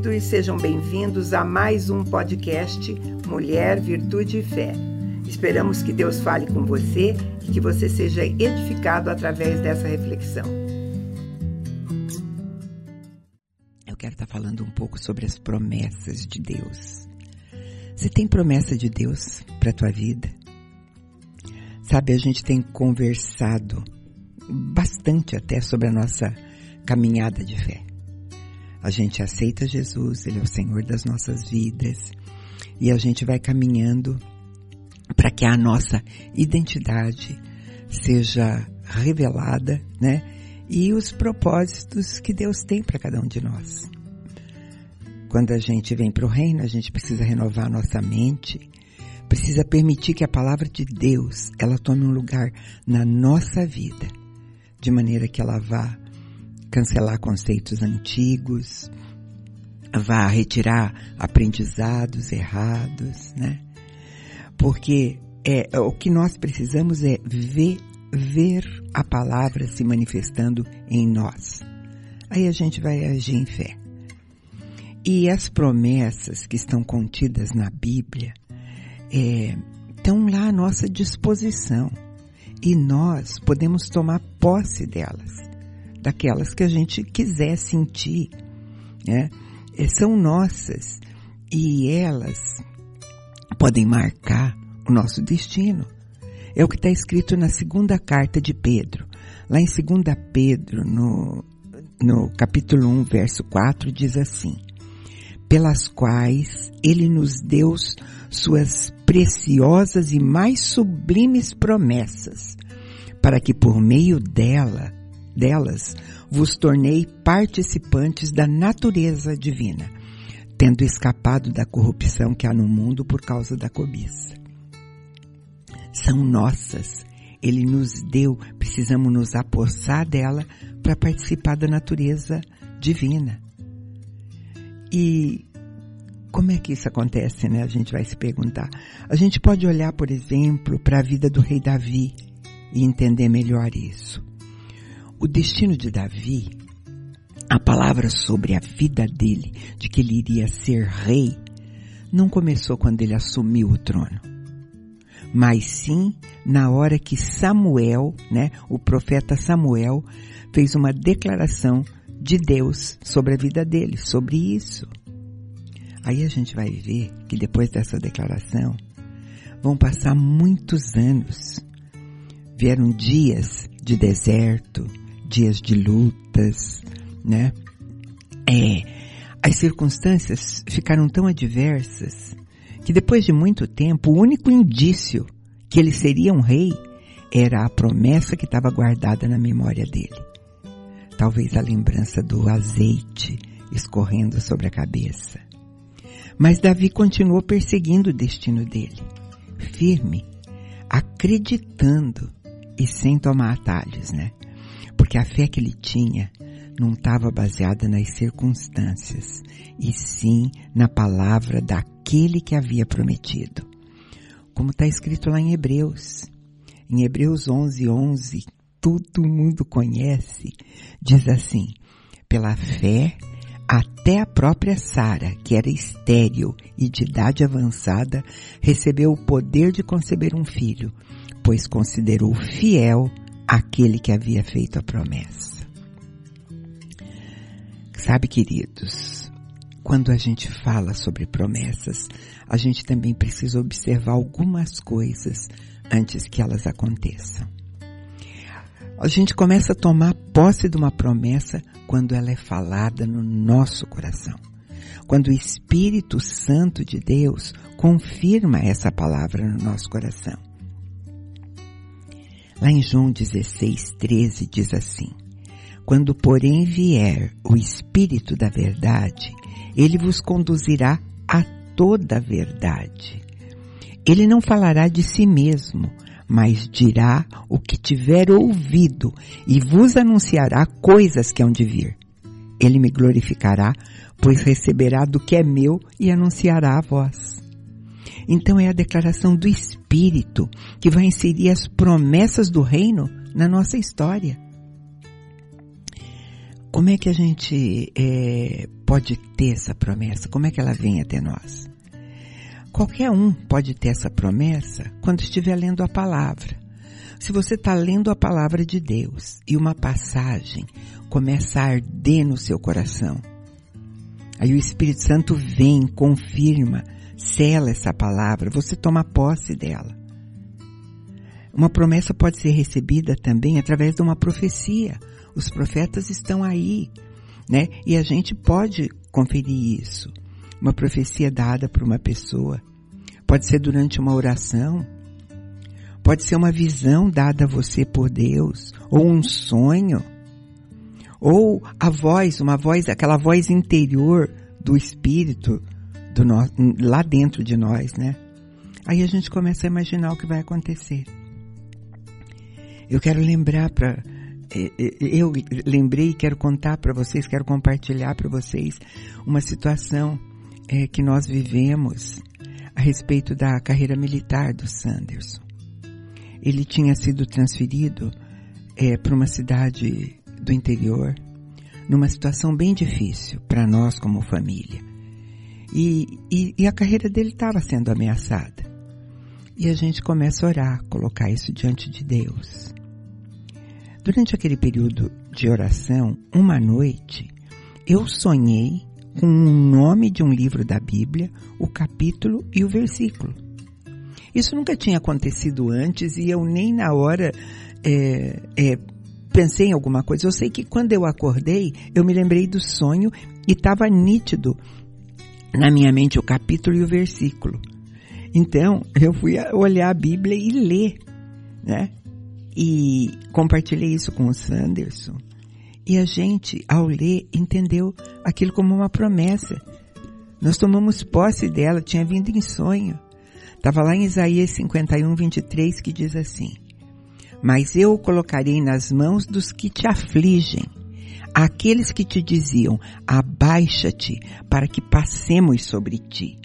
queridos, sejam bem-vindos a mais um podcast Mulher, Virtude e Fé. Esperamos que Deus fale com você e que você seja edificado através dessa reflexão. Eu quero estar falando um pouco sobre as promessas de Deus. Você tem promessa de Deus para a tua vida? Sabe, a gente tem conversado bastante até sobre a nossa caminhada de fé. A gente aceita Jesus, Ele é o Senhor das nossas vidas, e a gente vai caminhando para que a nossa identidade seja revelada, né? E os propósitos que Deus tem para cada um de nós. Quando a gente vem para o reino, a gente precisa renovar a nossa mente, precisa permitir que a palavra de Deus, ela tome um lugar na nossa vida, de maneira que ela vá cancelar conceitos antigos, vá retirar aprendizados errados, né? Porque é, o que nós precisamos é ver, ver a palavra se manifestando em nós. Aí a gente vai agir em fé. E as promessas que estão contidas na Bíblia é, estão lá à nossa disposição. E nós podemos tomar posse delas, daquelas que a gente quiser sentir. Né? É, são nossas e elas podem marcar o nosso destino. É o que está escrito na segunda carta de Pedro. Lá em 2 Pedro, no, no capítulo 1, verso 4, diz assim: Pelas quais ele nos deu suas preciosas e mais sublimes promessas, para que por meio dela, delas, vos tornei participantes da natureza divina tendo escapado da corrupção que há no mundo por causa da cobiça. São nossas. Ele nos deu, precisamos nos apossar dela para participar da natureza divina. E como é que isso acontece, né? A gente vai se perguntar. A gente pode olhar, por exemplo, para a vida do rei Davi e entender melhor isso. O destino de Davi a palavra sobre a vida dele, de que ele iria ser rei, não começou quando ele assumiu o trono, mas sim na hora que Samuel, né, o profeta Samuel, fez uma declaração de Deus sobre a vida dele, sobre isso. Aí a gente vai ver que depois dessa declaração vão passar muitos anos. Vieram dias de deserto, dias de lutas, né? É, as circunstâncias ficaram tão adversas que depois de muito tempo, o único indício que ele seria um rei era a promessa que estava guardada na memória dele. Talvez a lembrança do azeite escorrendo sobre a cabeça. Mas Davi continuou perseguindo o destino dele, firme, acreditando e sem tomar atalhos, né? Porque a fé que ele tinha não estava baseada nas circunstâncias, e sim na palavra daquele que havia prometido. Como está escrito lá em Hebreus. Em Hebreus 11, 11, todo mundo conhece, diz assim, pela fé, até a própria Sara, que era estéril e de idade avançada, recebeu o poder de conceber um filho, pois considerou fiel aquele que havia feito a promessa. Sabe, queridos, quando a gente fala sobre promessas, a gente também precisa observar algumas coisas antes que elas aconteçam. A gente começa a tomar posse de uma promessa quando ela é falada no nosso coração. Quando o Espírito Santo de Deus confirma essa palavra no nosso coração. Lá em João 16, 13 diz assim: quando, porém, vier o Espírito da Verdade, ele vos conduzirá a toda a verdade. Ele não falará de si mesmo, mas dirá o que tiver ouvido e vos anunciará coisas que hão de vir. Ele me glorificará, pois receberá do que é meu e anunciará a vós. Então é a declaração do Espírito que vai inserir as promessas do reino na nossa história. Como é que a gente é, pode ter essa promessa? Como é que ela vem até nós? Qualquer um pode ter essa promessa quando estiver lendo a palavra. Se você está lendo a palavra de Deus e uma passagem começa a arder no seu coração, aí o Espírito Santo vem, confirma, sela essa palavra, você toma posse dela. Uma promessa pode ser recebida também através de uma profecia. Os profetas estão aí, né? E a gente pode conferir isso. Uma profecia dada por uma pessoa. Pode ser durante uma oração. Pode ser uma visão dada a você por Deus. Ou um sonho. Ou a voz, uma voz, aquela voz interior do Espírito no, lá dentro de nós, né? Aí a gente começa a imaginar o que vai acontecer. Eu quero lembrar para eu lembrei, quero contar para vocês, quero compartilhar para vocês uma situação é, que nós vivemos a respeito da carreira militar do Sanderson. Ele tinha sido transferido é, para uma cidade do interior, numa situação bem difícil para nós como família. E, e, e a carreira dele estava sendo ameaçada. E a gente começa a orar, colocar isso diante de Deus. Durante aquele período de oração, uma noite, eu sonhei com o nome de um livro da Bíblia, o capítulo e o versículo. Isso nunca tinha acontecido antes e eu nem na hora é, é, pensei em alguma coisa. Eu sei que quando eu acordei, eu me lembrei do sonho e estava nítido na minha mente o capítulo e o versículo. Então, eu fui olhar a Bíblia e ler, né? E compartilhei isso com o Sanderson. E a gente, ao ler, entendeu aquilo como uma promessa. Nós tomamos posse dela, tinha vindo em sonho. Estava lá em Isaías 51, 23, que diz assim: Mas eu o colocarei nas mãos dos que te afligem, aqueles que te diziam, abaixa-te para que passemos sobre ti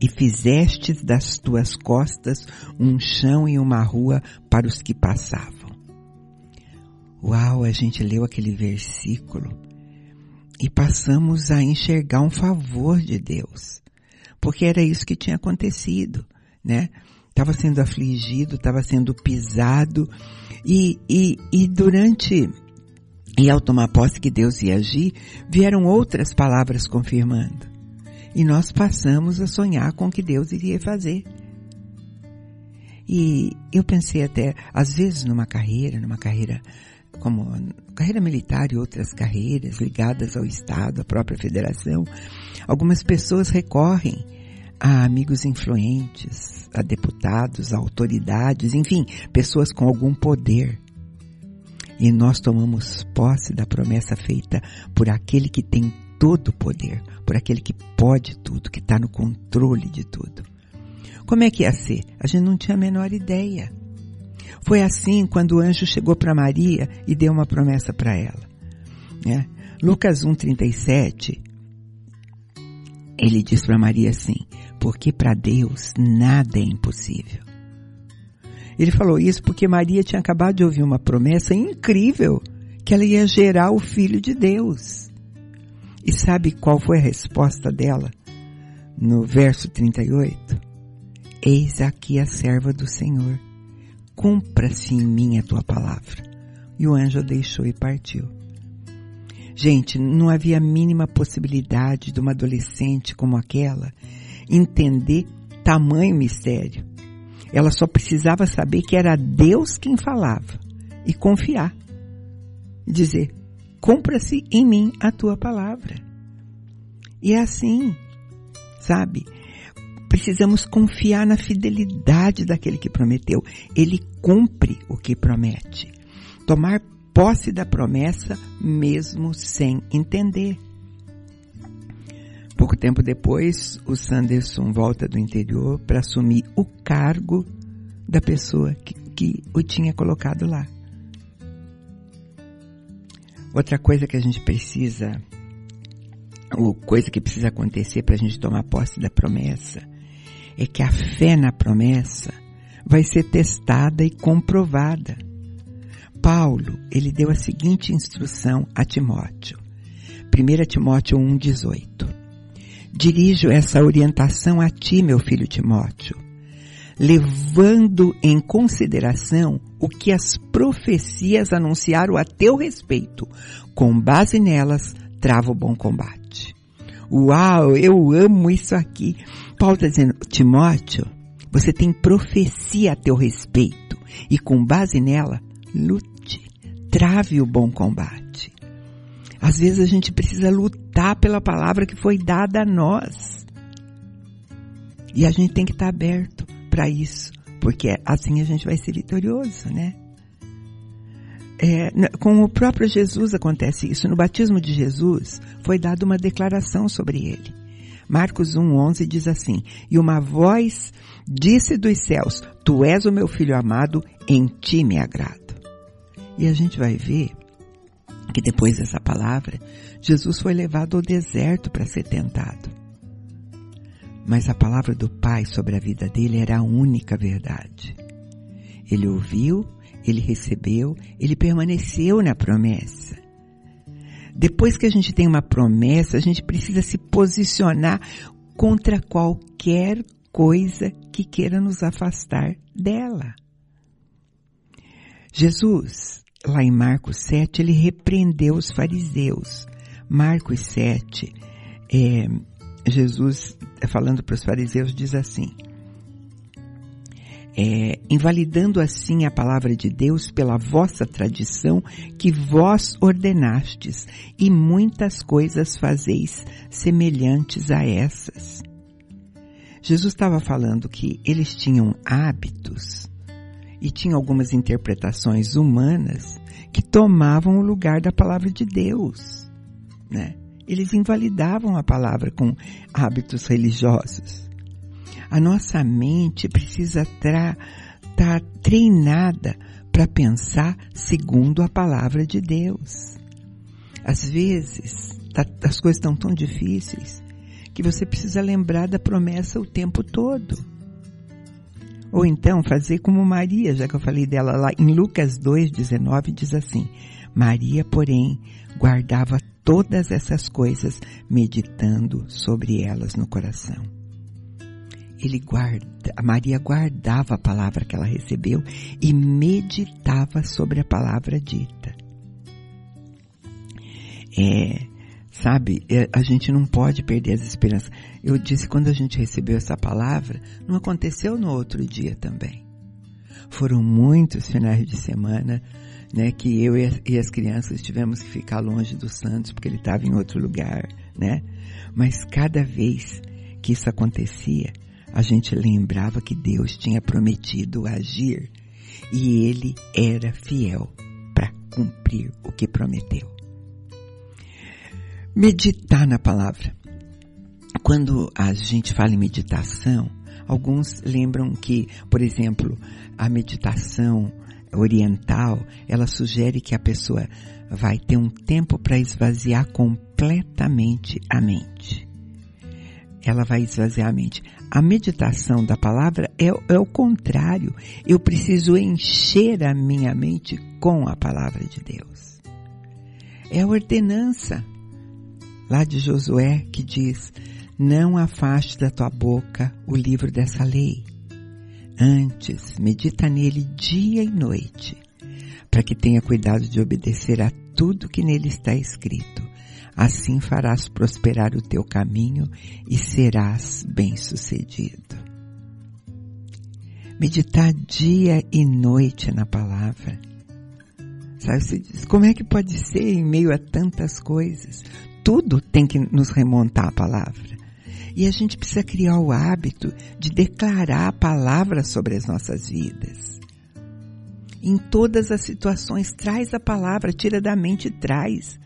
e fizestes das tuas costas um chão e uma rua para os que passavam. Uau, a gente leu aquele versículo e passamos a enxergar um favor de Deus, porque era isso que tinha acontecido, né? Estava sendo afligido, estava sendo pisado e, e, e durante e ao tomar posse que Deus ia agir, vieram outras palavras confirmando. E nós passamos a sonhar com o que Deus iria fazer. E eu pensei até, às vezes numa carreira, numa carreira como carreira militar e outras carreiras ligadas ao Estado, à própria federação, algumas pessoas recorrem a amigos influentes, a deputados, a autoridades, enfim, pessoas com algum poder. E nós tomamos posse da promessa feita por aquele que tem todo o poder, por aquele que pode tudo, que está no controle de tudo. Como é que ia ser? A gente não tinha a menor ideia. Foi assim quando o anjo chegou para Maria e deu uma promessa para ela. Né? Lucas 1,37, ele diz para Maria assim, porque para Deus nada é impossível. Ele falou isso porque Maria tinha acabado de ouvir uma promessa incrível que ela ia gerar o Filho de Deus. E sabe qual foi a resposta dela? No verso 38. Eis aqui a serva do Senhor. Cumpra-se em mim a tua palavra. E o anjo deixou e partiu. Gente, não havia a mínima possibilidade de uma adolescente como aquela entender tamanho mistério. Ela só precisava saber que era Deus quem falava e confiar. Dizer, cumpra-se em mim a tua palavra. E é assim, sabe? Precisamos confiar na fidelidade daquele que prometeu. Ele cumpre o que promete. Tomar posse da promessa mesmo sem entender. Pouco tempo depois, o Sanderson volta do interior para assumir o cargo da pessoa que, que o tinha colocado lá. Outra coisa que a gente precisa, ou coisa que precisa acontecer para a gente tomar posse da promessa, é que a fé na promessa vai ser testada e comprovada. Paulo, ele deu a seguinte instrução a Timóteo. 1 Timóteo 1,18. Dirijo essa orientação a ti, meu filho Timóteo, levando em consideração o que as profecias anunciaram a teu respeito. Com base nelas, trava o bom combate. Uau, eu amo isso aqui. Paulo está dizendo, Timóteo, você tem profecia a teu respeito e com base nela, lute, trave o bom combate. Às vezes a gente precisa lutar pela palavra que foi dada a nós. E a gente tem que estar aberto para isso, porque assim a gente vai ser vitorioso, né? É, com o próprio Jesus acontece isso. No batismo de Jesus foi dada uma declaração sobre ele. Marcos 1,11 diz assim: E uma voz disse dos céus: Tu és o meu filho amado, em ti me agrado. E a gente vai ver que depois dessa palavra, Jesus foi levado ao deserto para ser tentado. Mas a palavra do Pai sobre a vida dele era a única verdade. Ele ouviu, ele recebeu, ele permaneceu na promessa. Depois que a gente tem uma promessa, a gente precisa se posicionar contra qualquer coisa que queira nos afastar dela. Jesus, lá em Marcos 7, ele repreendeu os fariseus. Marcos 7, é, Jesus, falando para os fariseus, diz assim, é, invalidando assim a palavra de Deus pela vossa tradição que vós ordenastes, e muitas coisas fazeis semelhantes a essas. Jesus estava falando que eles tinham hábitos e tinham algumas interpretações humanas que tomavam o lugar da palavra de Deus, né? Eles invalidavam a palavra com hábitos religiosos. A nossa mente precisa estar tá treinada para pensar segundo a palavra de Deus. Às vezes, tá, as coisas estão tão difíceis que você precisa lembrar da promessa o tempo todo. Ou então fazer como Maria, já que eu falei dela lá em Lucas 2,19 diz assim, Maria, porém, guardava todas essas coisas, meditando sobre elas no coração. Ele guarda, a Maria guardava a palavra que ela recebeu e meditava sobre a palavra dita. É, Sabe, é, a gente não pode perder as esperanças. Eu disse quando a gente recebeu essa palavra, não aconteceu no outro dia também. Foram muitos finais de semana, né, que eu e as crianças tivemos que ficar longe do Santos porque ele estava em outro lugar, né? Mas cada vez que isso acontecia, a gente lembrava que Deus tinha prometido agir e ele era fiel para cumprir o que prometeu meditar na palavra. Quando a gente fala em meditação, alguns lembram que, por exemplo, a meditação oriental, ela sugere que a pessoa vai ter um tempo para esvaziar completamente a mente. Ela vai esvaziar a mente. A meditação da palavra é, é o contrário. Eu preciso encher a minha mente com a palavra de Deus. É a ordenança lá de Josué, que diz: Não afaste da tua boca o livro dessa lei. Antes, medita nele dia e noite, para que tenha cuidado de obedecer a tudo que nele está escrito. Assim farás prosperar o teu caminho e serás bem-sucedido. Meditar dia e noite na palavra. Sabe, você diz, como é que pode ser em meio a tantas coisas? Tudo tem que nos remontar à palavra. E a gente precisa criar o hábito de declarar a palavra sobre as nossas vidas. Em todas as situações, traz a palavra, tira da mente e traz.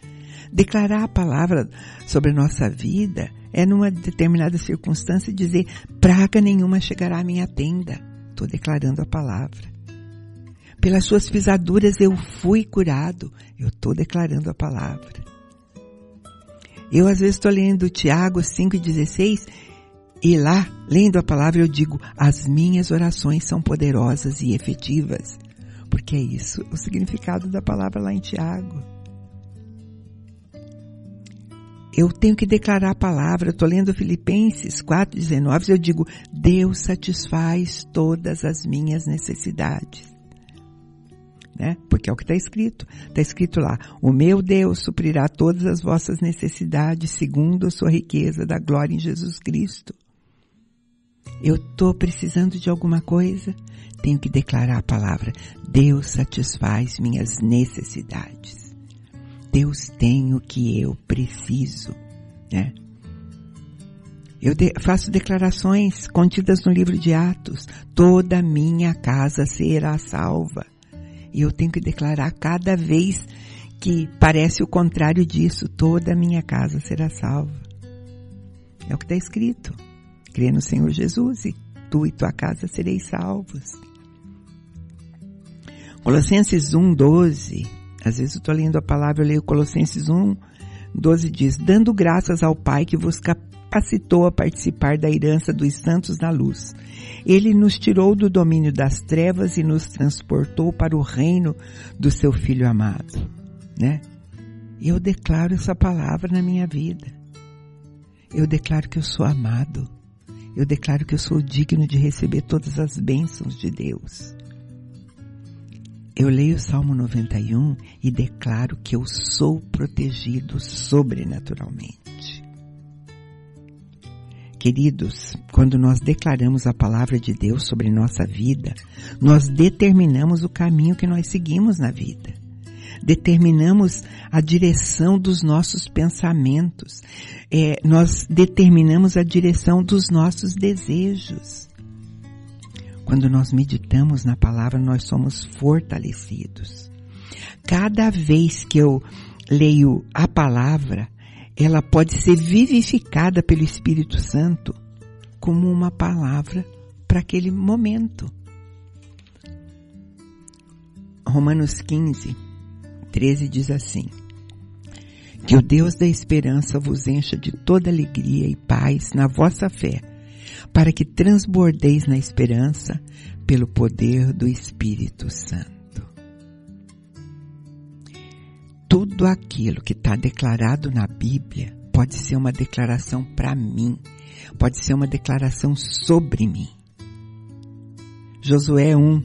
Declarar a palavra sobre a nossa vida é numa determinada circunstância dizer, praga nenhuma chegará à minha tenda. Estou declarando a palavra. Pelas suas pisaduras eu fui curado. Eu estou declarando a palavra. Eu às vezes estou lendo Tiago 5,16 E lá, lendo a palavra, eu digo: as minhas orações são poderosas e efetivas. Porque é isso o significado da palavra lá em Tiago. Eu tenho que declarar a palavra. Estou lendo Filipenses 4,19. Eu digo: Deus satisfaz todas as minhas necessidades né? Porque é o que está escrito. Está escrito lá: O meu Deus suprirá todas as vossas necessidades segundo a sua riqueza da glória em Jesus Cristo. Eu estou precisando de alguma coisa, tenho que declarar a palavra: Deus satisfaz minhas necessidades. Deus tem o que eu preciso, né? Eu faço declarações contidas no livro de Atos. Toda minha casa será salva. E eu tenho que declarar cada vez que parece o contrário disso, toda a minha casa será salva. É o que está escrito. Crê no Senhor Jesus e tu e tua casa sereis salvos. Colossenses 1, 12. Às vezes eu estou lendo a palavra, eu leio Colossenses 1, 12 diz, dando graças ao Pai que vos capacitou a participar da herança dos santos na luz ele nos tirou do domínio das trevas e nos transportou para o reino do seu Filho amado, né? Eu declaro essa palavra na minha vida. Eu declaro que eu sou amado. Eu declaro que eu sou digno de receber todas as bênçãos de Deus. Eu leio o Salmo 91 e declaro que eu sou protegido sobrenaturalmente. Queridos, quando nós declaramos a palavra de Deus sobre nossa vida, nós determinamos o caminho que nós seguimos na vida. Determinamos a direção dos nossos pensamentos. É, nós determinamos a direção dos nossos desejos. Quando nós meditamos na palavra, nós somos fortalecidos. Cada vez que eu leio a palavra, ela pode ser vivificada pelo Espírito Santo como uma palavra para aquele momento. Romanos 15, 13 diz assim: Que o Deus da esperança vos encha de toda alegria e paz na vossa fé, para que transbordeis na esperança pelo poder do Espírito Santo. Tudo aquilo que está declarado na Bíblia pode ser uma declaração para mim, pode ser uma declaração sobre mim. Josué 1.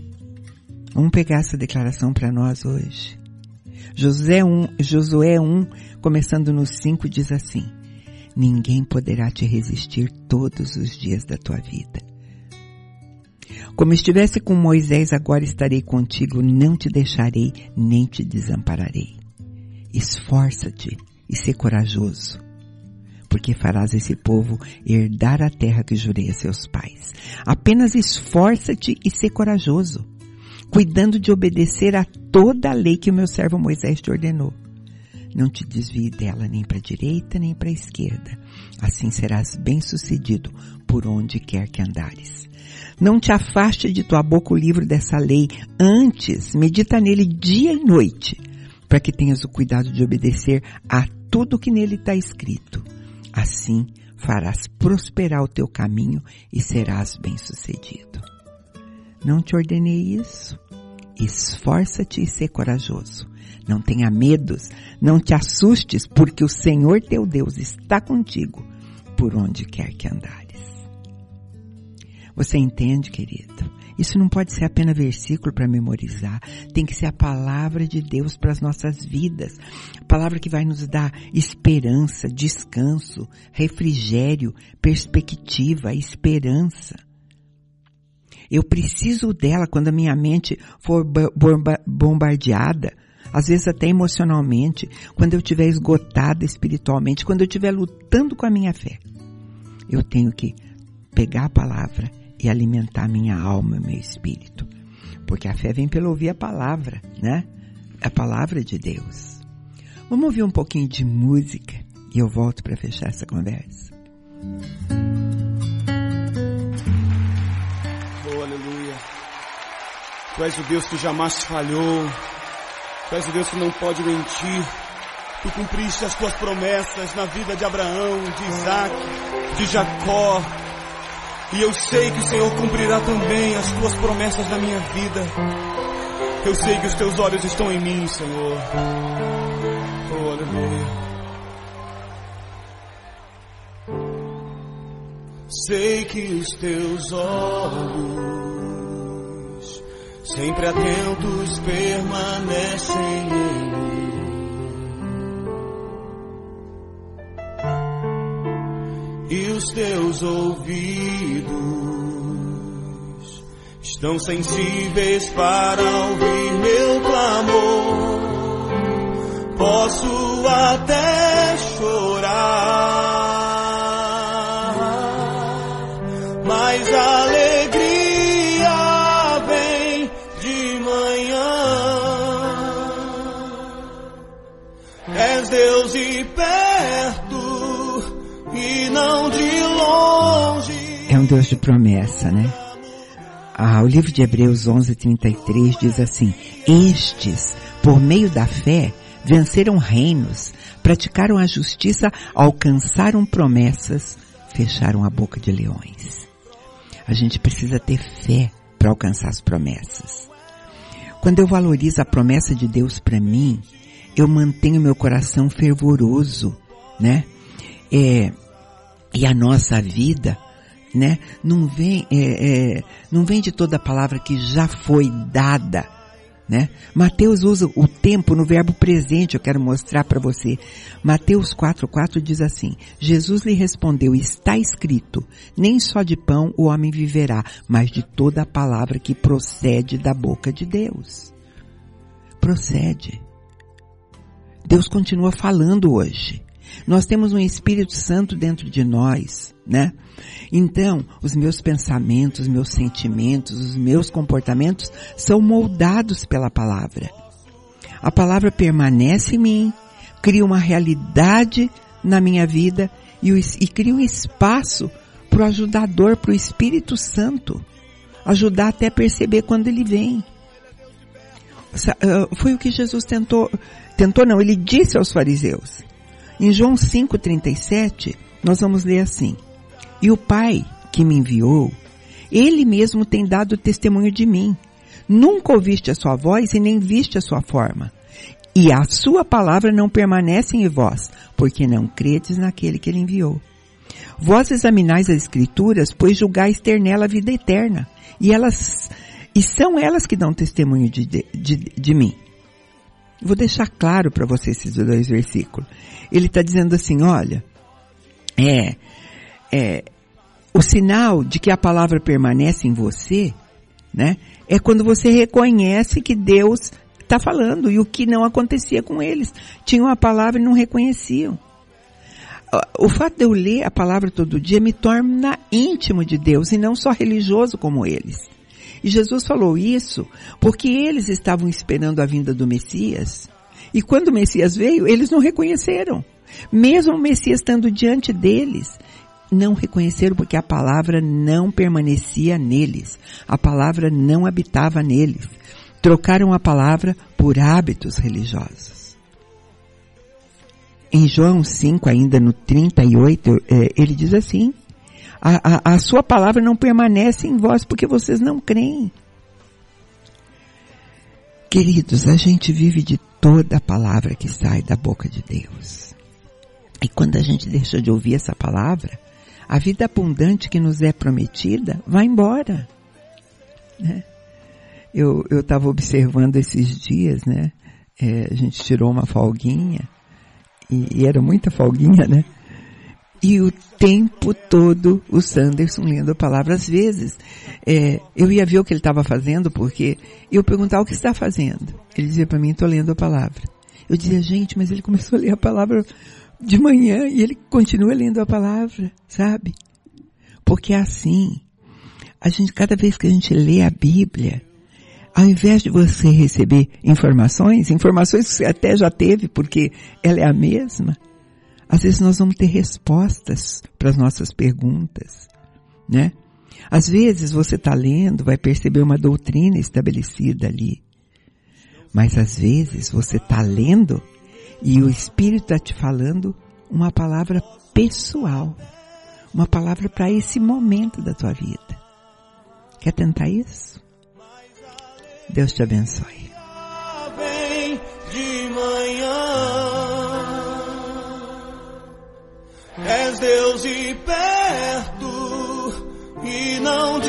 Vamos pegar essa declaração para nós hoje. Josué 1, Josué 1, começando no 5, diz assim: Ninguém poderá te resistir todos os dias da tua vida. Como estivesse com Moisés, agora estarei contigo, não te deixarei, nem te desampararei. Esforça-te e ser corajoso, porque farás esse povo herdar a terra que jurei a seus pais. Apenas esforça-te e ser corajoso, cuidando de obedecer a toda a lei que o meu servo Moisés te ordenou. Não te desvie dela nem para a direita nem para a esquerda. Assim serás bem-sucedido por onde quer que andares. Não te afaste de tua boca o livro dessa lei. Antes, medita nele dia e noite para que tenhas o cuidado de obedecer a tudo que nele está escrito. Assim farás prosperar o teu caminho e serás bem-sucedido. Não te ordenei isso? Esforça-te e ser corajoso. Não tenha medos, não te assustes, porque o Senhor teu Deus está contigo por onde quer que andares. Você entende, querido? Isso não pode ser apenas versículo para memorizar. Tem que ser a palavra de Deus para as nossas vidas. A palavra que vai nos dar esperança, descanso, refrigério, perspectiva, esperança. Eu preciso dela quando a minha mente for bombardeada, às vezes até emocionalmente, quando eu estiver esgotada espiritualmente, quando eu estiver lutando com a minha fé. Eu tenho que pegar a palavra e alimentar minha alma, meu espírito. Porque a fé vem pelo ouvir a palavra, né? A palavra de Deus. Vamos ouvir um pouquinho de música e eu volto para fechar essa conversa. Oh, aleluia. Tu és o Deus que jamais falhou. Tu és o Deus que não pode mentir. Tu cumpriste as tuas promessas na vida de Abraão, de Isaac, de Jacó, E eu sei que o Senhor cumprirá também as tuas promessas na minha vida. Eu sei que os teus olhos estão em mim, Senhor. Oh, aleluia. Sei que os teus olhos, sempre atentos, permanecem em mim. Teus ouvidos estão sensíveis para ouvir meu clamor. Posso até chorar mas a alegria vem de manhã. És Deus e perto e não de Deus de promessa, né? Ah, o livro de Hebreus 11:33 diz assim: Estes, por meio da fé, venceram reinos, praticaram a justiça, alcançaram promessas, fecharam a boca de leões. A gente precisa ter fé para alcançar as promessas. Quando eu valorizo a promessa de Deus para mim, eu mantenho meu coração fervoroso, né? É, e a nossa vida, né? Não vem, é, é, não vem de toda a palavra que já foi dada né? Mateus usa o tempo no verbo presente, eu quero mostrar para você. Mateus 4:4 diz assim: Jesus lhe respondeu: Está escrito: Nem só de pão o homem viverá, mas de toda a palavra que procede da boca de Deus. Procede. Deus continua falando hoje. Nós temos um Espírito Santo dentro de nós, né? Então, os meus pensamentos, os meus sentimentos, os meus comportamentos são moldados pela palavra. A palavra permanece em mim, cria uma realidade na minha vida e, e cria um espaço para o ajudador, para o Espírito Santo, ajudar até perceber quando ele vem. Ah, foi o que Jesus tentou, tentou não, ele disse aos fariseus. Em João 5,37, nós vamos ler assim. E o Pai que me enviou, ele mesmo tem dado testemunho de mim. Nunca ouviste a sua voz e nem viste a sua forma. E a sua palavra não permanece em vós, porque não credes naquele que ele enviou. Vós examinais as escrituras, pois julgais ter nela a vida eterna. E elas, e são elas que dão testemunho de, de, de, de mim. Vou deixar claro para você esses dois versículos. Ele está dizendo assim, olha, é, é, o sinal de que a palavra permanece em você, né, é quando você reconhece que Deus está falando e o que não acontecia com eles. Tinham a palavra e não reconheciam. O fato de eu ler a palavra todo dia me torna íntimo de Deus e não só religioso como eles. E Jesus falou isso porque eles estavam esperando a vinda do Messias. E quando o Messias veio, eles não reconheceram. Mesmo o Messias estando diante deles, não reconheceram porque a palavra não permanecia neles. A palavra não habitava neles. Trocaram a palavra por hábitos religiosos. Em João 5, ainda no 38, é, ele diz assim, a, a, a sua palavra não permanece em vós porque vocês não creem. Queridos, a gente vive de toda a palavra que sai da boca de Deus. E quando a gente deixa de ouvir essa palavra, a vida abundante que nos é prometida vai embora. Né? Eu estava observando esses dias, né? É, a gente tirou uma folguinha, e, e era muita folguinha, né? E o tempo todo o Sanderson lendo a palavra. Às vezes, é, eu ia ver o que ele estava fazendo, porque eu perguntava o que está fazendo. Ele dizia para mim, estou lendo a palavra. Eu dizia, gente, mas ele começou a ler a palavra de manhã e ele continua lendo a palavra, sabe? Porque é assim, a gente, cada vez que a gente lê a Bíblia, ao invés de você receber informações, informações que você até já teve, porque ela é a mesma, às vezes nós vamos ter respostas para as nossas perguntas, né? Às vezes você está lendo, vai perceber uma doutrina estabelecida ali. Mas às vezes você está lendo e o Espírito está te falando uma palavra pessoal, uma palavra para esse momento da tua vida. Quer tentar isso? Deus te abençoe. És Deus de perto e não de